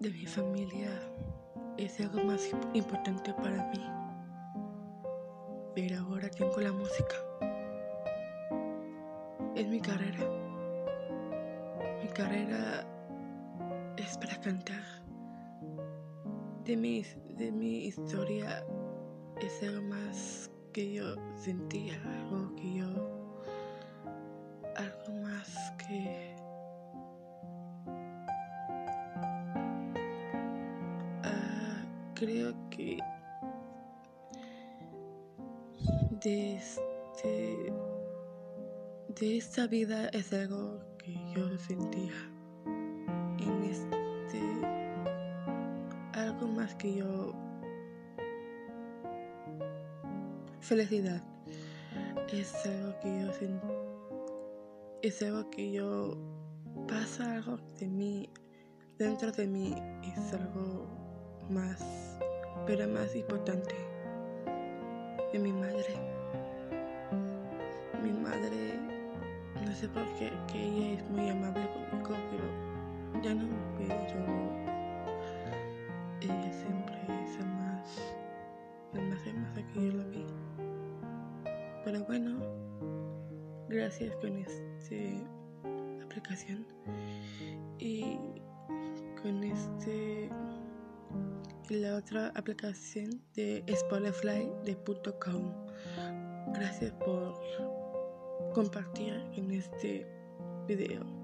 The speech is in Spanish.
Mi familia es algo más importante para mí. Pero ahora tengo la música. Es mi carrera. Mi carrera es para cantar. De mi, de mi historia es algo más que yo sentía, algo que yo, creo que de, este, de esta vida es algo que yo sentía. En este algo más que yo felicidad. Es algo que yo es algo que yo pasa algo de mí dentro de mí es algo más pero más importante de mi madre. Mi madre no sé por qué que ella es muy amable conmigo pero ya no pero ella siempre es más más hermosa que yo la vi. Pero bueno, gracias con esta aplicación y con este la otra aplicación de Spotify de .com. Gracias por compartir en este video.